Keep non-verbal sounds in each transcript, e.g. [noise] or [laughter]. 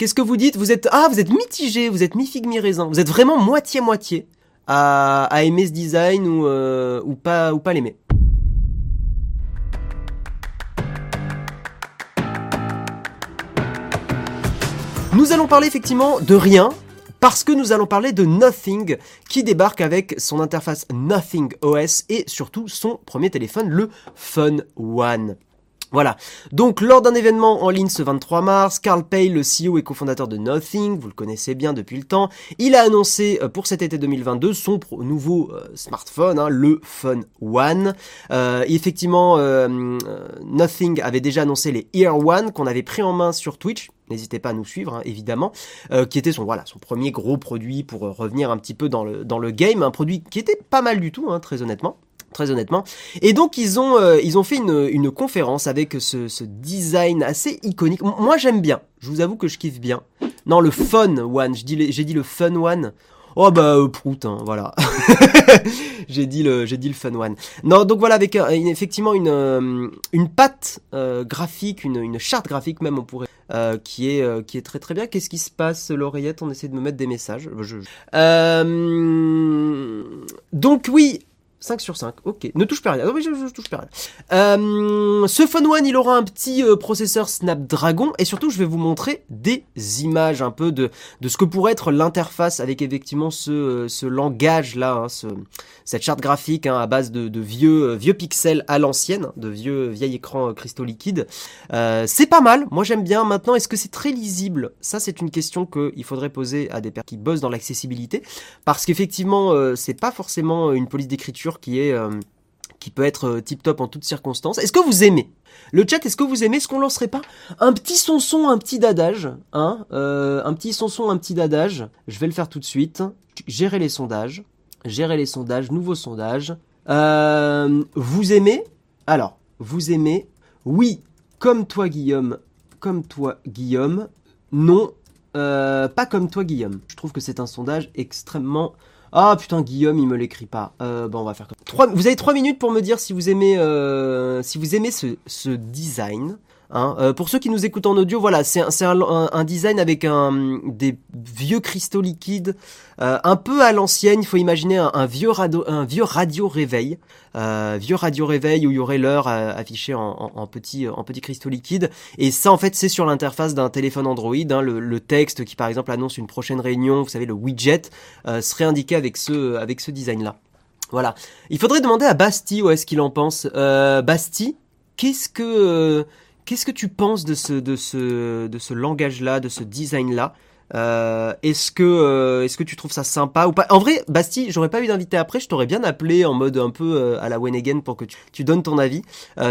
Qu'est-ce que vous dites? Vous êtes ah, vous êtes mitigé, vous êtes mi figue mi raisin. Vous êtes vraiment moitié moitié à, à aimer ce design ou euh, ou pas ou pas l'aimer. Nous allons parler effectivement de rien, parce que nous allons parler de Nothing qui débarque avec son interface Nothing OS et surtout son premier téléphone, le Fun One. Voilà. Donc, lors d'un événement en ligne ce 23 mars, Carl Pay, le CEO et cofondateur de Nothing, vous le connaissez bien depuis le temps, il a annoncé euh, pour cet été 2022 son nouveau euh, smartphone, hein, le Phone One. Euh, effectivement, Nothing avait déjà annoncé les Ear One qu'on avait pris en main sur Twitch. N'hésitez pas à nous suivre, hein, évidemment, qui était son voilà son premier gros produit pour revenir un petit peu dans le dans le game, un produit qui était pas mal du tout, hein, très honnêtement très honnêtement. Et donc ils ont euh, ils ont fait une, une conférence avec ce, design assez iconique. Moi j'aime bien. Je vous avoue que je kiffe bien. Non le fun one. J'ai dit le fun one. Oh bah euh, prout hein, voilà. [laughs] j'ai dit le j'ai dit le fun one. Non donc voilà avec euh, effectivement une une patte graphique, une une charte graphique même on pourrait qui est qui est très très bien. Qu'est-ce qui se passe l'oreillette On essaie de me mettre des messages. Je... donc oui, 5 sur 5, ok. Ne touche pas rien. oui, je, touche pas rien. Euh, ce Phone One, il aura un petit euh, processeur Snapdragon et surtout, je vais vous montrer des images un peu de, ce que pourrait être l'interface avec effectivement ce, euh, langage-là, hein, ce, cette charte graphique hein, à base de, de vieux, vieux pixels à l'ancienne, de vieux vieil écran cristaux liquides. c'est pas mal. Moi, j'aime bien. Maintenant, est-ce que c'est très lisible? Ça, c'est une question qu'il faudrait poser à des personnes qui bossent dans l'accessibilité parce qu'effectivement, c'est pas forcément une police d'écriture qui est euh, qui peut être euh, tip top en toutes circonstances. Est-ce que vous aimez le chat? Est-ce que vous aimez? Est-ce qu'on lancerait pas un petit son un petit dadage, hein euh, Un petit son un petit dadage? Je vais le faire tout de suite. Gérer les sondages, gérer les sondages, nouveau sondage. vous aimez? Alors, vous aimez? Oui, comme toi Guillaume, comme toi Guillaume. Non, pas comme toi Guillaume. Je trouve que c'est un sondage extrêmement ah putain, Guillaume, il me l'écrit pas. Euh, bon, on va faire comme. Trois, vous avez trois minutes pour me dire si vous aimez, euh, si vous aimez ce, ce design. Hein. Euh, pour ceux qui nous écoutent en audio, voilà, c'est un, design avec des vieux cristaux liquides, euh, un peu à l'ancienne. Il faut imaginer un, vieux radio, un vieux radio réveil, euh, vieux radio réveil où il y aurait l'heure affichée en, en, petits cristaux liquides. Et ça, en fait, c'est sur l'interface d'un téléphone Android. Hein, le, texte qui, par exemple, annonce une prochaine réunion, vous savez, le widget, serait indiqué avec ce avec ce design-là. Voilà. Il faudrait demander à Basti où est-ce qu'il en pense. Basti, qu'est-ce que Qu'est-ce que tu penses de ce, de ce, de ce langage-là, de ce design-là? Euh, est-ce que euh, est-ce que tu trouves ça sympa ou pas? En vrai, Basti, j'aurais pas eu d'invité après, je t'aurais bien appelé en mode un peu euh, à la When Again pour que tu, tu donnes ton avis.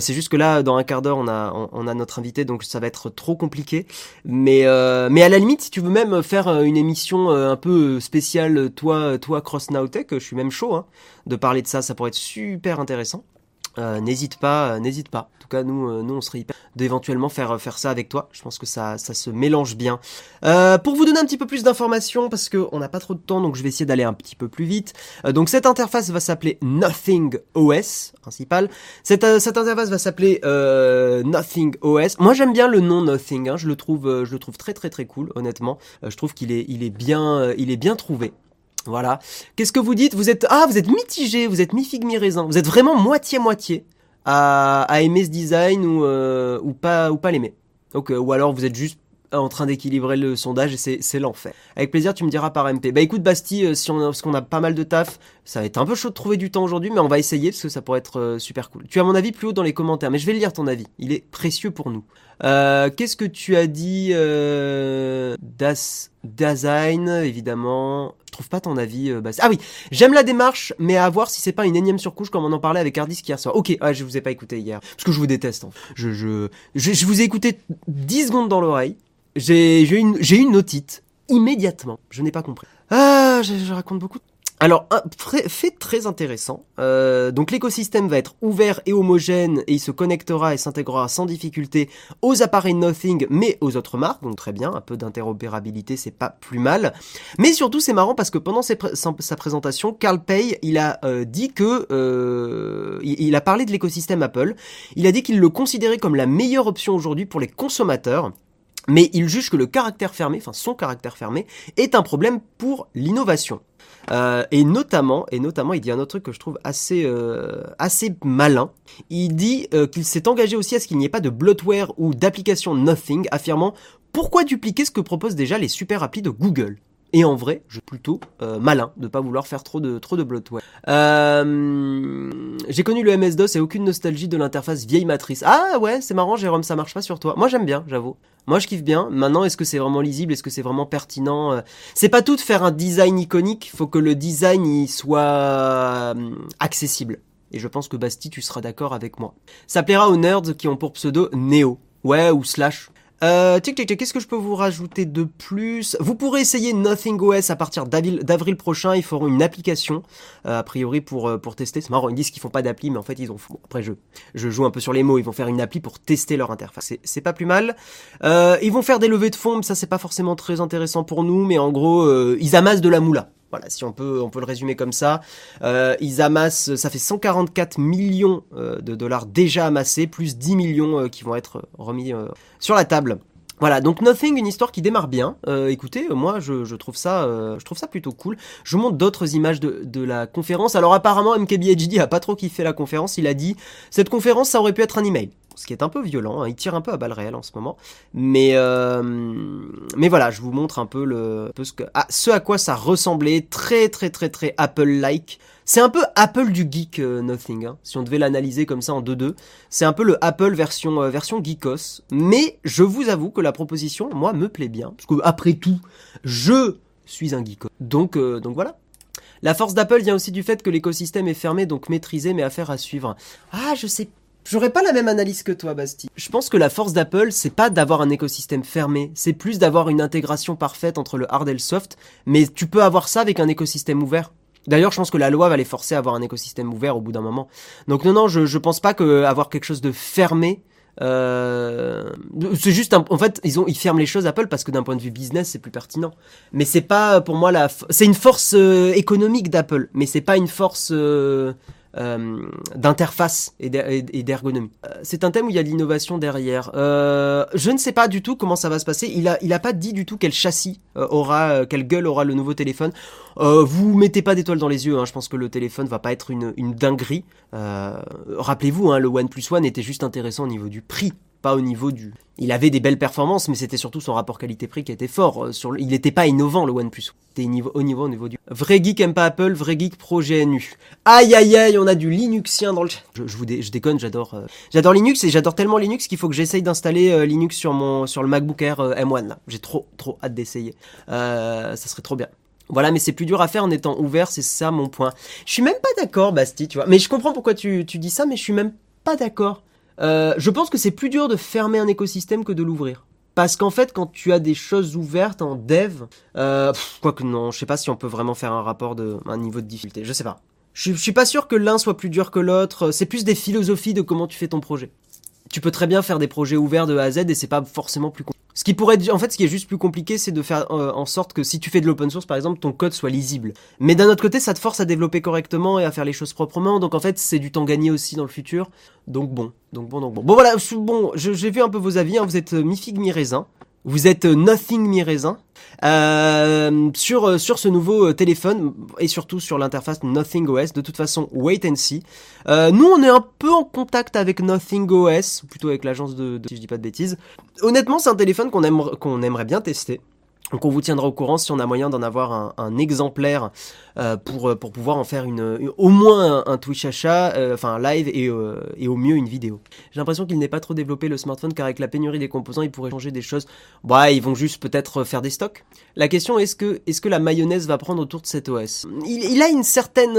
c'est juste que là, dans un quart d'heure, on a on, a notre invité, donc ça va être trop compliqué. Mais mais à la limite, si tu veux même faire une émission un peu spéciale, toi toi Cross je suis même chaud hein, de parler de ça, ça pourrait être super intéressant. Euh, n'hésite pas, euh, n'hésite pas. En tout cas, nous, euh, nous, on serait hyper d'éventuellement faire faire ça avec toi. Je pense que ça, ça se mélange bien. pour vous donner un petit peu plus d'informations, parce que on n'a pas trop de temps, donc je vais essayer d'aller un petit peu plus vite. donc cette interface va s'appeler Nothing OS principal. Cette, cette interface va s'appeler Nothing OS. Moi, j'aime bien le nom Nothing. Hein. je le trouve, je le trouve très très très cool. Honnêtement, je trouve qu'il est, il est bien, il est bien trouvé. Voilà. Qu'est-ce que vous dites? Vous êtes ah, vous êtes mitigé, vous êtes mi figue mi raisin. Vous êtes vraiment moitié moitié à, à aimer ce design ou euh, ou pas ou pas l'aimer. Donc ou alors vous êtes juste en train d'équilibrer le sondage et c'est, l'enfer. Avec plaisir, tu me diras par MP. Bah écoute Basti, euh, si on parce qu'on a pas mal de taf, ça va être un peu chaud de trouver du temps aujourd'hui, mais on va essayer parce que ça pourrait être euh, super cool. Tu as mon avis plus haut dans les commentaires, mais je vais lire ton avis. Il est précieux pour nous. Euh, qu'est-ce que tu as dit euh, Das Design, évidemment. Trouve pas ton avis. Basti. Ah oui, j'aime la démarche, mais à voir si c'est pas une énième surcouche comme on en parlait avec Hardisk hier soir. Ok, ah, je vous ai pas écouté hier parce que je vous déteste. Je, je, je, vous ai écouté 10 secondes dans l'oreille. J'ai eu une, une otite immédiatement. Je n'ai pas compris. Ah, je, je raconte beaucoup. Alors, un fait très intéressant. Euh, donc, l'écosystème va être ouvert et homogène et il se connectera et s'intégrera sans difficulté aux appareils Nothing, mais aux autres marques. Donc, très bien, un peu d'interopérabilité, c'est pas plus mal. Mais surtout, c'est marrant parce que pendant sa présentation, Carl Pay, il a euh, dit que euh, il a parlé de l'écosystème Apple. Il a dit qu'il le considérait comme la meilleure option aujourd'hui pour les consommateurs mais il juge que le caractère fermé, enfin son caractère fermé, est un problème pour l'innovation. Euh, et notamment, et notamment, il dit un autre truc que je trouve assez, euh, assez malin. Il dit euh, qu'il s'est engagé aussi à ce qu'il n'y ait pas de bloatware ou d'application Nothing, affirmant pourquoi dupliquer ce que proposent déjà les super applis de Google? Et en vrai, je suis plutôt euh, malin de pas vouloir faire trop de trop de bloatware. Euh, j'ai connu le MS-DOS et aucune nostalgie de l'interface vieille matrice. Ah ouais, c'est marrant, Jérôme, ça marche pas sur toi. Moi j'aime bien, j'avoue. Moi je kiffe bien. Maintenant, est-ce que c'est vraiment lisible? Est-ce que c'est vraiment pertinent? Euh, C'est pas tout de faire un design iconique. Faut que le design y soit euh, accessible. Et je pense que Basti, tu seras d'accord avec moi. Ça plaira aux nerds qui ont pour pseudo Neo. Ouais, ou Slash. Euh, tic, tic, qu'est-ce que je peux vous rajouter de plus? Vous pourrez essayer Nothing OS à partir d'avril d'avril prochain. Ils feront une application, euh, a priori pour euh, pour tester. C'est marrant, ils disent qu'ils font pas d'appli, mais en fait ils ont. Bon, après je je joue un peu sur les mots. Ils vont faire une appli pour tester leur interface. C'est c'est pas plus mal. Euh, ils vont faire des levées de fonds, mais ça c'est pas forcément très intéressant pour nous. Mais en gros, euh, ils amassent de la moula. Voilà, si on peut, on peut le résumer comme ça. Euh, ils amassent, ça fait 144 millions euh, de dollars déjà amassés, plus 10 millions euh, qui vont être remis sur la table. Voilà, donc Nothing, une histoire qui démarre bien. Écoutez, moi je, trouve ça, je trouve ça plutôt cool. Je vous montre d'autres images de, de la conférence. Alors apparemment, MKBHD a pas trop kiffé la conférence. Il a dit cette conférence, ça aurait pu être un email ce qui est un peu violent. Hein. Il tire un peu à balles réelles en ce moment. Mais, euh, mais voilà, je vous montre un peu, le, peu ce, que, ah, ce à quoi ça ressemblait. Très, très, très, très Apple-like. C'est un peu Apple du geek euh, Nothing, hein, si on devait l'analyser comme ça en 2-2. C'est un peu le Apple version, euh, version geekos. Mais je vous avoue que la proposition, moi, me plaît bien. Parce que après tout, je suis un geekos. Donc, donc voilà. La force d'Apple vient aussi du fait que l'écosystème est fermé, donc maîtrisé, mais affaire à suivre. Ah, je sais J'aurais pas la même analyse que toi, Basti. Je pense que la force d'Apple, c'est pas d'avoir un écosystème fermé, c'est plus d'avoir une intégration parfaite entre le hard et le soft, mais tu peux avoir ça avec un écosystème ouvert. D'ailleurs, je pense que la loi va les forcer à avoir un écosystème ouvert au bout d'un moment. Donc non, non, je, je pense pas que avoir quelque chose de fermé, euh, c'est juste un, en fait ils ont ils ferment les choses Apple parce que d'un point de vue business c'est plus pertinent mais c'est pas pour moi la c'est une force euh, économique d'Apple mais c'est pas une force euh, d'interface et d'ergonomie. Euh, c'est un thème où il y a de l'innovation derrière. Euh, je ne sais pas du tout comment ça va se passer. Il a, il a pas dit du tout quel châssis euh, aura, euh, quelle gueule aura le nouveau téléphone. vous mettez pas d'étoiles dans les yeux. Hein. Je pense que le téléphone va pas être une, une dinguerie. Rappelez-vous, hein, le OnePlus One était juste intéressant au niveau du prix au niveau du. Il avait des belles performances, mais c'était surtout son rapport qualité-prix qui était fort. Euh, sur Il n'était pas innovant le OnePlus. C'était au niveau au niveau du. Vrai geek aime pas Apple, vrai geek pro GNU. Aïe aïe aïe, on a du Linuxien dans le chat. Je, vous je déconne, j'adore. Euh, j'adore Linux et j'adore tellement Linux qu'il faut que j'essaye d'installer euh, Linux sur mon sur le MacBook Air M1 là. J'ai trop trop hâte d'essayer. ça serait trop bien. Voilà, mais c'est plus dur à faire en étant ouvert, c'est ça mon point. Je suis même pas d'accord, Basti, tu vois. Mais je comprends pourquoi tu, tu dis ça, mais je suis même pas d'accord. Euh, je pense que c'est plus dur de fermer un écosystème que de l'ouvrir. Parce qu'en fait, quand tu as des choses ouvertes en dev, euh, quoique non, je sais pas si on peut vraiment faire un rapport de un niveau de difficulté. Je sais pas. Je, je suis pas sûr que l'un soit plus dur que l'autre. C'est plus des philosophies de comment tu fais ton projet. Tu peux très bien faire des projets ouverts de A à Z et c'est pas forcément plus compliqué. Ce qui pourrait être, en fait, ce qui est juste plus compliqué, c'est de faire euh, en sorte que si tu fais de l'open source, par exemple, ton code soit lisible. Mais d'un autre côté, ça te force à développer correctement et à faire les choses proprement. Donc en fait, c'est du temps gagné aussi dans le futur. Donc bon, donc bon, donc bon. Bon voilà, bon, j'ai vu un peu vos avis. Hein. Vous êtes euh, mi figue mi raisin. Vous êtes euh, Nothing Mi euh, sur euh, sur ce nouveau téléphone et surtout sur l'interface Nothing OS. De toute façon, wait and see. Nous, on est un peu en contact avec Nothing OS, ou plutôt avec l'agence de, si je dis pas de bêtises. Honnêtement, c'est un téléphone qu'on aimerait bien tester. Donc on vous tiendra au courant si on a moyen d'en avoir un, exemplaire euh, pour, euh, pour pouvoir en faire une, au moins un, Twitch achat, euh, enfin un live et, euh, et au mieux une vidéo. J'ai l'impression qu'il n'est pas trop développé le smartphone car avec la pénurie des composants ils pourraient changer des choses. Ouais, ils vont juste peut-être faire des stocks. La question est-ce que est-ce que la mayonnaise va prendre autour de cet OS il, il, a une certaine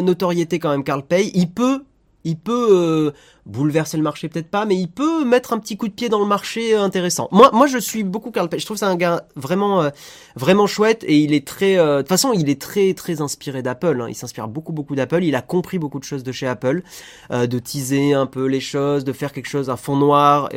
notoriété quand même Carl Pay. Il peut il peut euh, bouleverser le marché peut-être pas, mais il peut mettre un petit coup de pied dans le marché euh, intéressant. Moi, moi, je suis beaucoup Carl Page. Je trouve c'est un gars vraiment, euh, vraiment chouette et il est très, euh, de toute façon, il est très, très inspiré d'Apple. Hein. Il s'inspire beaucoup, beaucoup d'Apple. Il a compris beaucoup de choses de chez Apple, euh, de teaser un peu les choses, de faire quelque chose, un fond noir,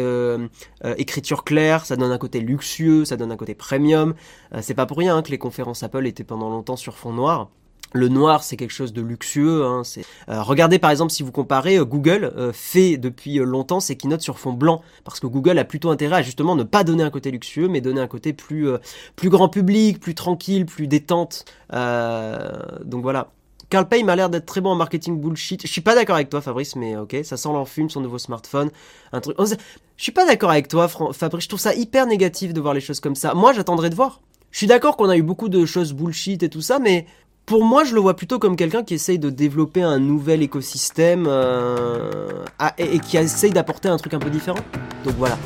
écriture claire. Ça donne un côté luxueux, ça donne un côté premium. c'est pas pour rien hein, que les conférences Apple étaient pendant longtemps sur fond noir. Le noir, c'est quelque chose de luxueux. Hein, euh, regardez par exemple si vous comparez euh, Google euh, fait depuis longtemps ses keynotes sur fond blanc, parce que Google a plutôt intérêt à justement ne pas donner un côté luxueux, mais donner un côté plus grand public, plus tranquille, plus détente. donc voilà. Carl Pay m'a l'air d'être très bon en marketing bullshit. Je suis pas d'accord avec toi, Fabrice, mais ok, ça sent l'enfume, son nouveau smartphone, un truc. Je suis pas d'accord avec toi, Fabrice. Je trouve ça hyper négatif de voir les choses comme ça. Moi, j'attendrai de voir. Je suis d'accord qu'on a eu beaucoup de choses bullshit et tout ça, mais pour moi, je le vois plutôt comme quelqu'un qui essaye de développer un nouvel écosystème euh, et, et qui essaye d'apporter un truc un peu différent. Donc voilà.